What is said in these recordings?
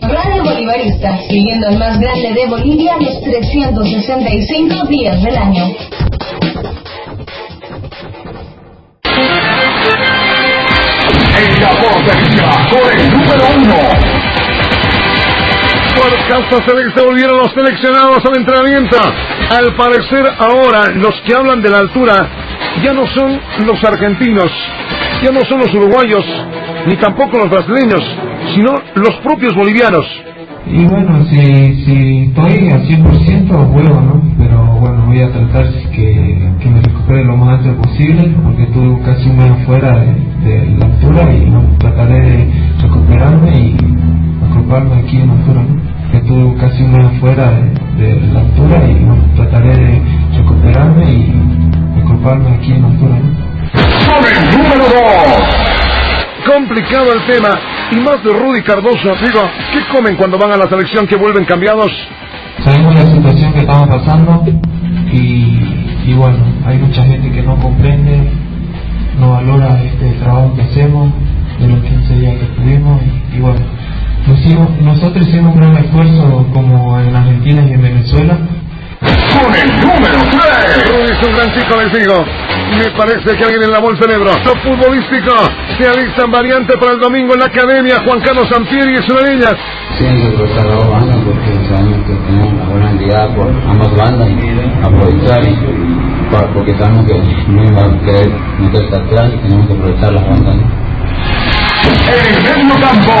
Radio Bolivarista, siguiendo el más grande de Bolivia los 365 días del año. En la portería, con el número uno. Por casa se volvieron los seleccionados al entrenamiento. Al parecer ahora los que hablan de la altura ya no son los argentinos, ya no son los uruguayos, ni tampoco los brasileños, sino los propios bolivianos. Y bueno, si, si estoy al 100% juego, ¿no? Pero bueno, voy a tratar que, que me recupere lo más antes posible, porque estuve casi un mes afuera de, de la altura y no, trataré de recuperarme y agruparme aquí en la altura, ¿no? Estuve casi un mes afuera de, de la altura y no, trataré de recuperarme y agruparme aquí en la altura, ¿no? Número dos. Complicado el tema. Y más de Rudy Cardoso, digo, ¿qué comen cuando van a la selección que vuelven cambiados? Sabemos la situación que estamos pasando y, y bueno, hay mucha gente que no comprende, no valora este trabajo que hacemos de los 15 días que estuvimos y, y bueno, hicimos- nosotros hicimos un gran esfuerzo como en Argentina y en Venezuela Con el número tres. Rudy es un gran chico, les digo. Me parece que alguien en la bolsa cerebro. Lo futbolístico. Se alistan variante para el domingo en la academia. Juan Carlos Sampieri y sus niñas. Siempre aprovechar las dos bandas porque sabemos que tenemos una buena entidad por ambas bandas y aprovechar y porque sabemos que no va a querer meterse atrás y tenemos que aprovechar las bandas. el medio campo,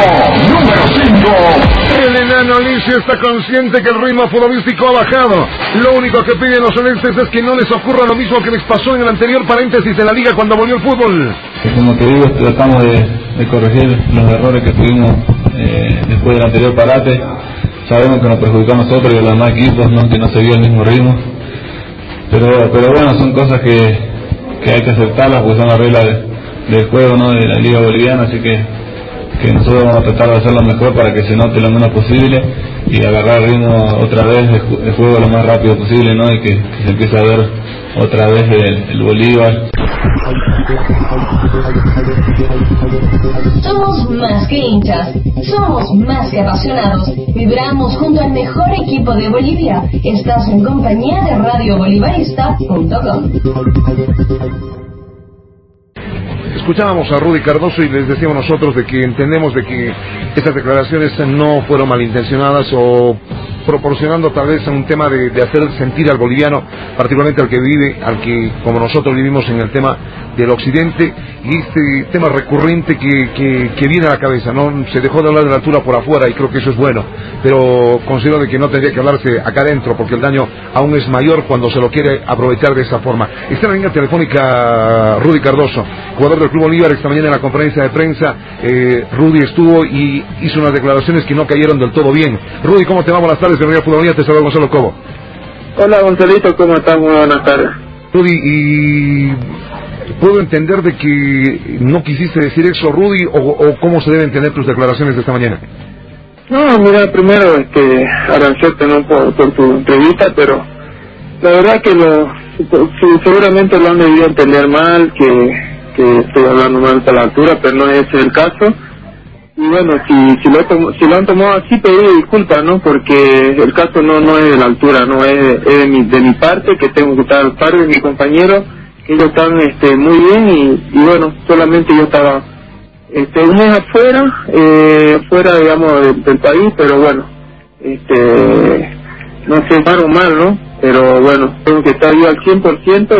número cinco. El enano Alicia está consciente que el ritmo futbolístico ha bajado. Lo único que piden los celestes es que no les ocurra lo mismo que les pasó en el anterior paréntesis de la liga cuando volvió el fútbol. como te digo tratamos de, de corregir los errores que tuvimos eh, después del anterior parate sabemos que nos perjudicó a nosotros y a los demás equipos ¿no? que no se vio el mismo ritmo pero pero bueno son cosas que, que hay que aceptarlas porque son las reglas de- del juego ¿no? de la liga boliviana así que que nosotros vamos a tratar de hacerlo mejor para que se note lo menos posible y agarrar el ritmo otra vez de juego lo más rápido posible ¿no? y que, se empiece a ver otra vez el, el Bolívar Somos más que hinchas, somos más que apasionados. Vibramos junto al mejor equipo de Bolivia. Estás en compañía de radiobolivarista.com. Escuchábamos a Rudy Cardoso y les decíamos nosotros de que entendemos de que estas declaraciones no fueron malintencionadas o proporcionando tal vez un tema de, hacer sentir al boliviano, particularmente al que vive, al que como nosotros vivimos en el tema del occidente y este tema recurrente que, que, que viene a la cabeza, ¿no? Se dejó de hablar de la altura por afuera y creo que eso es bueno, pero considero de que no tendría que hablarse acá adentro porque el daño aún es mayor cuando se lo quiere aprovechar de esa forma. Está en la línea telefónica Rudy Cardoso, jugador del Club Bolívar, esta mañana en la conferencia de prensa, eh, Rudy estuvo y hizo unas declaraciones que no cayeron del todo bien. Rudy, ¿cómo te va? Buenas tardes, Futbolía, te saluda Gonzalo Cobo. Hola Gonzalito, ¿cómo estás? Muy buenas tardes. Rudy, y puedo entender de que no quisiste decir eso, Rudy, o, o cómo se deben entender tus declaraciones de esta mañana. No, mira, primero este, agradecerte ¿no? por, por tu entrevista, pero la verdad que lo, seguramente lo han debido entender mal, que, que estoy hablando mal a la altura, pero no es el caso. Y bueno, si, si, lo, tomo- si lo han tomado así, pedir disculpas, ¿no? Porque el caso no no es de la altura, no es, es de, mi, de mi parte, que tengo que estar al par de mi compañero, que ellos están este, muy bien y, bueno, solamente yo estaba este, un mes afuera, eh, fuera, digamos, del, país, pero bueno, este, no sé, mal o mal, ¿no? Pero bueno, tengo que estar yo al 100%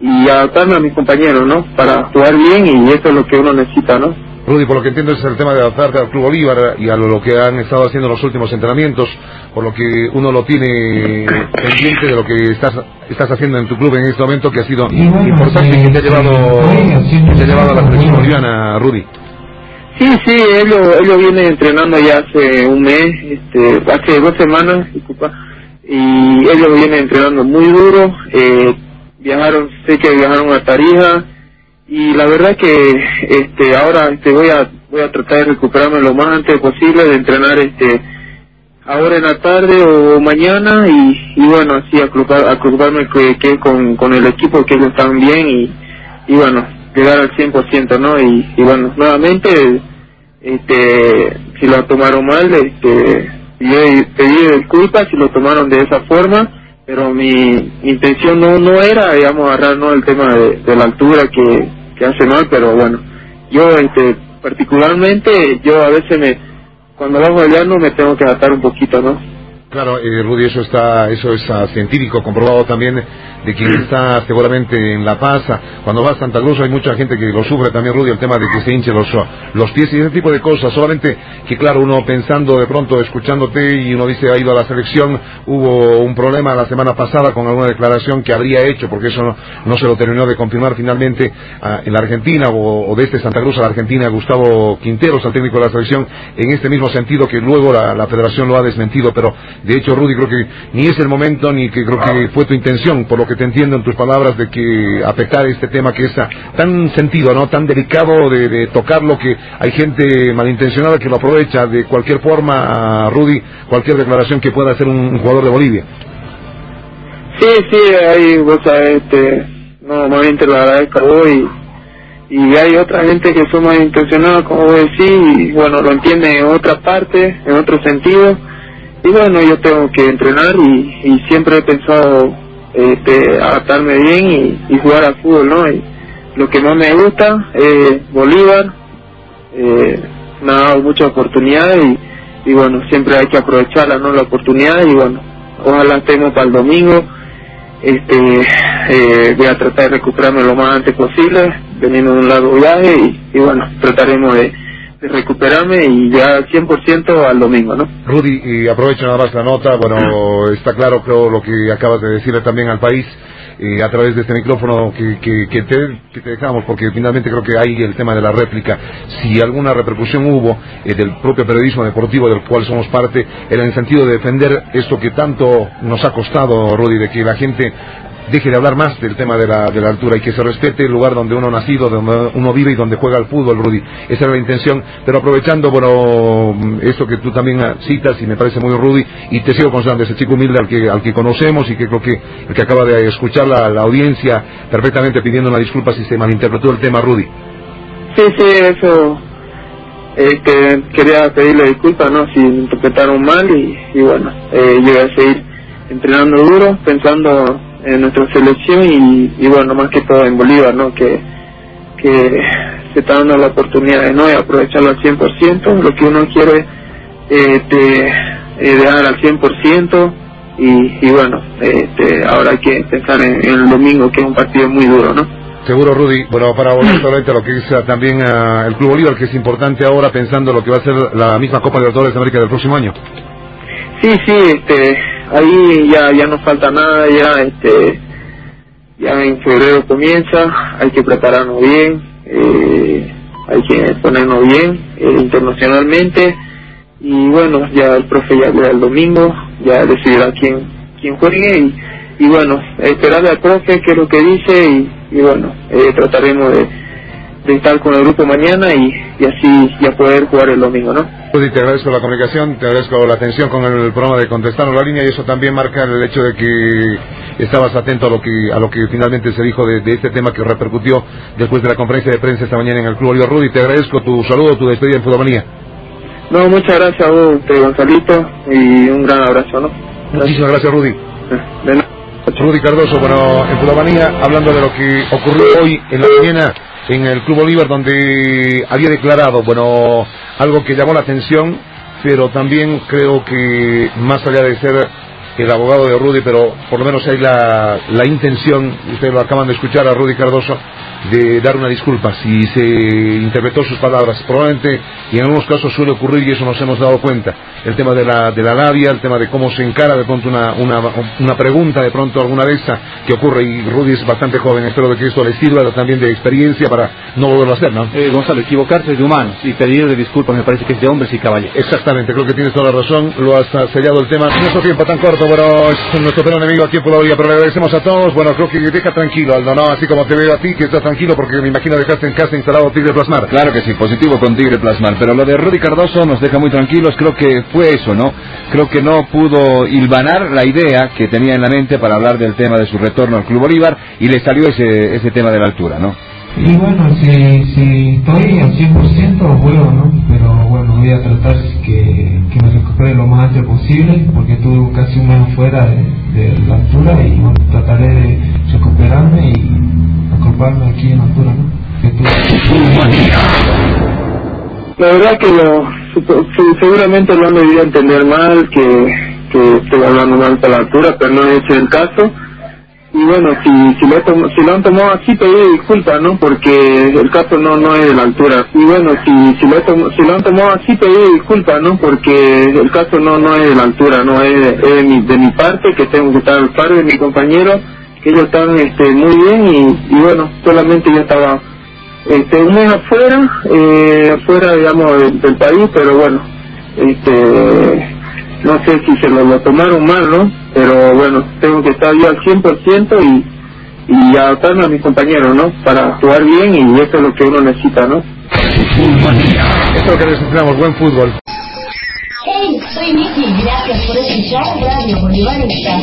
y, y adaptarme a mis compañeros, ¿no? Para jugar bien y eso es lo que uno necesita, ¿no? Rudy, por lo que entiendo es el tema de adaptarte al Club Bolívar y a lo que han estado haciendo en los últimos entrenamientos, por lo que uno lo tiene pendiente de lo que estás estás haciendo en tu club en este momento, que ha sido Y bueno, importante y que te ha sí, llevado, sí, así que te ha llevado a la selección boliviana, Rudy. Sí, sí, ellos, ellos vienen entrenando ya hace un mes, este, hace dos semanas, disculpa, y ellos vienen entrenando muy duro, eh, viajaron, sé que viajaron a Tarija, y la verdad que este ahora este voy a voy a tratar de recuperarme lo más antes posible de entrenar este ahora en la tarde o mañana y, y bueno así acoplar- acoparme que, que con, con el equipo que ellos están bien y, y bueno llegar al 100% no y, y bueno nuevamente este, si lo tomaron mal, este, yo pedí disculpas si lo tomaron de esa forma, pero mi intención no no era, digamos, agarrar ¿no? el tema de la altura que, que hace mal, pero bueno, yo este, particularmente, yo a veces me, cuando bajo el llano me tengo que adaptar un poquito, ¿no? Claro, eh, Rudy, eso está, eso es ah, científico, comprobado también de quien está seguramente en La Paz. Cuando va a Santa Cruz hay mucha gente que lo sufre también, Rudy, el tema de que se hinche los, los pies y ese tipo de cosas. Solamente que, claro, uno pensando de pronto, escuchándote y uno dice ha ido a la selección, hubo un problema la semana pasada con alguna declaración que habría hecho, porque eso no, se lo terminó de confirmar finalmente ah, en la Argentina o, de este Santa Cruz a la Argentina, Gustavo Quinteros, al técnico de la selección, en este mismo sentido que luego la, la federación lo ha desmentido, pero de hecho, Rudy, creo que ni es el momento ni que creo que fue tu intención, por lo que te entiendo en tus palabras, de que afectar este tema que es tan sentido, ¿no? Tan delicado de, tocarlo que hay gente malintencionada que lo aprovecha de cualquier forma, Rudy, cualquier declaración que pueda hacer un, jugador de Bolivia. Sí, sí, hay, vos sabés, este, no, te lo agradezco hoy y hay otra gente que son malintencionados, como vos decís, y bueno, lo entiende en otra parte, en otro sentido y bueno, yo tengo que entrenar y, siempre he pensado este, adaptarme bien y, jugar al fútbol, ¿no? Y lo que más me gusta es Bolívar, eh, me ha dado muchas oportunidades y, bueno, siempre hay que aprovecharla, ¿no? La oportunidad y bueno, ojalá estemos para el domingo. Este, eh, voy a tratar de recuperarme lo más antes posible, veniendo de un largo viaje y, y bueno, trataremos de recuperarme y ya 100% al domingo, ¿no? Rudy, y aprovecho nada más la nota, bueno, está claro creo lo que acabas de decirle también al país. Eh, a través de este micrófono que, que, te, dejamos, porque finalmente creo que hay el tema de la réplica. Si alguna repercusión hubo eh, del propio periodismo deportivo del cual somos parte, era en el sentido de defender esto que tanto nos ha costado, Rudy, de que la gente deje de hablar más del tema de la, de la altura y que se respete el lugar donde uno ha nacido, donde uno vive y donde juega el fútbol, Rudy. Esa era la intención, pero aprovechando, bueno, esto que tú también citas y me parece muy Rudy, y te sigo considerando ese chico humilde al que, al que conocemos y que creo que el que acaba de escuchar la, audiencia perfectamente pidiendo una disculpa si se malinterpretó el tema, Rudy. Sí, sí, eso eh, quería pedirle disculpas, ¿no? Si interpretaron mal y, bueno, eh, yo voy a seguir entrenando duro, pensando en nuestra selección y, bueno, más que todo en Bolívar, ¿no? Que, que se está dando la oportunidad de no aprovecharlo al 100%, lo que uno quiere este, eh, dejar al 100% y, y bueno, este, ahora hay que pensar en, el domingo, que es un partido muy duro, ¿no? Seguro, Rudy. Bueno, para volver a lo que es ah, también ah, el Club Bolívar, que es importante ahora pensando lo que va a ser la misma Copa Libertadores de América del próximo año. Sí, sí, este, ahí ya ya no falta nada ya este ya en febrero comienza hay que prepararnos bien eh, hay que ponernos bien eh, internacionalmente y bueno ya el profe ya le el domingo ya decidirá quién quién juegue y, y bueno esperarle al profe qué es lo que dice y, y bueno eh, trataremos de de estar con el grupo mañana y, y así ya poder jugar el domingo, ¿no? Pues te agradezco la comunicación, te agradezco la atención con el programa de Contestarnos la Línea y eso también marca el hecho de que estabas atento a lo que a lo que finalmente se dijo de, este tema que repercutió después de la conferencia de prensa esta mañana en el Club Oliver Rudy. Te agradezco tu saludo, tu despedida en Fudomanía. No, muchas gracias a vos, Gonzalito, y un gran abrazo, ¿no? Muchísimas gracias, Rudy. Rudy Cardoso, bueno, en Fudomanía, hablando de lo que ocurrió hoy en la mañana en el Club Bolívar donde había declarado, bueno, algo que llamó la atención, pero también creo que más allá de ser el abogado de Rudy, pero por lo menos hay la, la intención, ustedes lo acaban de escuchar a Rudy Cardoso, de dar una disculpa si se interpretó sus palabras. Probablemente, y en algunos casos suele ocurrir, y eso nos hemos dado cuenta, el tema de la, de la labia, el tema de cómo se encara de pronto una, una, una pregunta, de pronto alguna vez que ocurre, y Rudy es bastante joven, espero de que esto le sirva también de experiencia para no volverlo a hacer, ¿no? Eh, Gonzalo, equivocarse es de humanos y pedir disculpas me parece que es de hombres y caballeros. Exactamente, creo que tienes toda la razón, lo has sellado el tema. Nuestro tiempo tan corto, es nuestro peor enemigo aquí la vida, pero le agradecemos a todos, bueno, creo que deja tranquilo, Aldo, ¿no? Así como te veo a ti, que estás tranquilo porque me imagino dejaste en casa instalado Tigre Plasmar. Claro que sí, positivo con Tigre Plasmar, pero lo de Rudy Cardoso nos deja muy tranquilos, creo que fue eso, ¿no? Creo que no pudo hilvanar la idea que tenía en la mente para hablar del tema de su retorno al Club Bolívar y le salió ese, ese tema de la altura, ¿no? Y bueno, si, si estoy al 100% juego, ¿no? Pero tratar que, que me recupere lo más antes posible, porque tuve casi un mes fuera de, de la altura y bueno, trataré de recuperarme y acoplarme aquí en la altura, ¿no? La verdad que lo, seguramente lo han debido entender mal, que, que estoy hablando mal para la altura, pero no he hecho el caso. Y bueno, si, si, lo, si lo han tomado así, pediré disculpas, ¿no? Porque el caso no no es de la altura. Y bueno, si, si, lo, si lo han tomado así, pediré disculpas, ¿no? Porque el caso no no es de la altura, no es, de, mi, de mi parte, que tengo que estar al par de mi compañero, que ellos están este, muy bien y, y bueno, solamente yo estaba este un mes afuera eh, afuera digamos del país pero bueno este no sé si se lo, lo tomaron mal no pero bueno tengo que estar yo al 100% y y adaptarme a mis compañeros no para jugar bien y eso es lo que uno necesita no Esto es lo que necesitamos, buen fútbol. Hey, soy Vicky, gracias por escuchar Radio Bolivarista.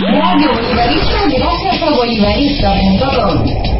Radio Bolivarista gracias a bolivarista.com.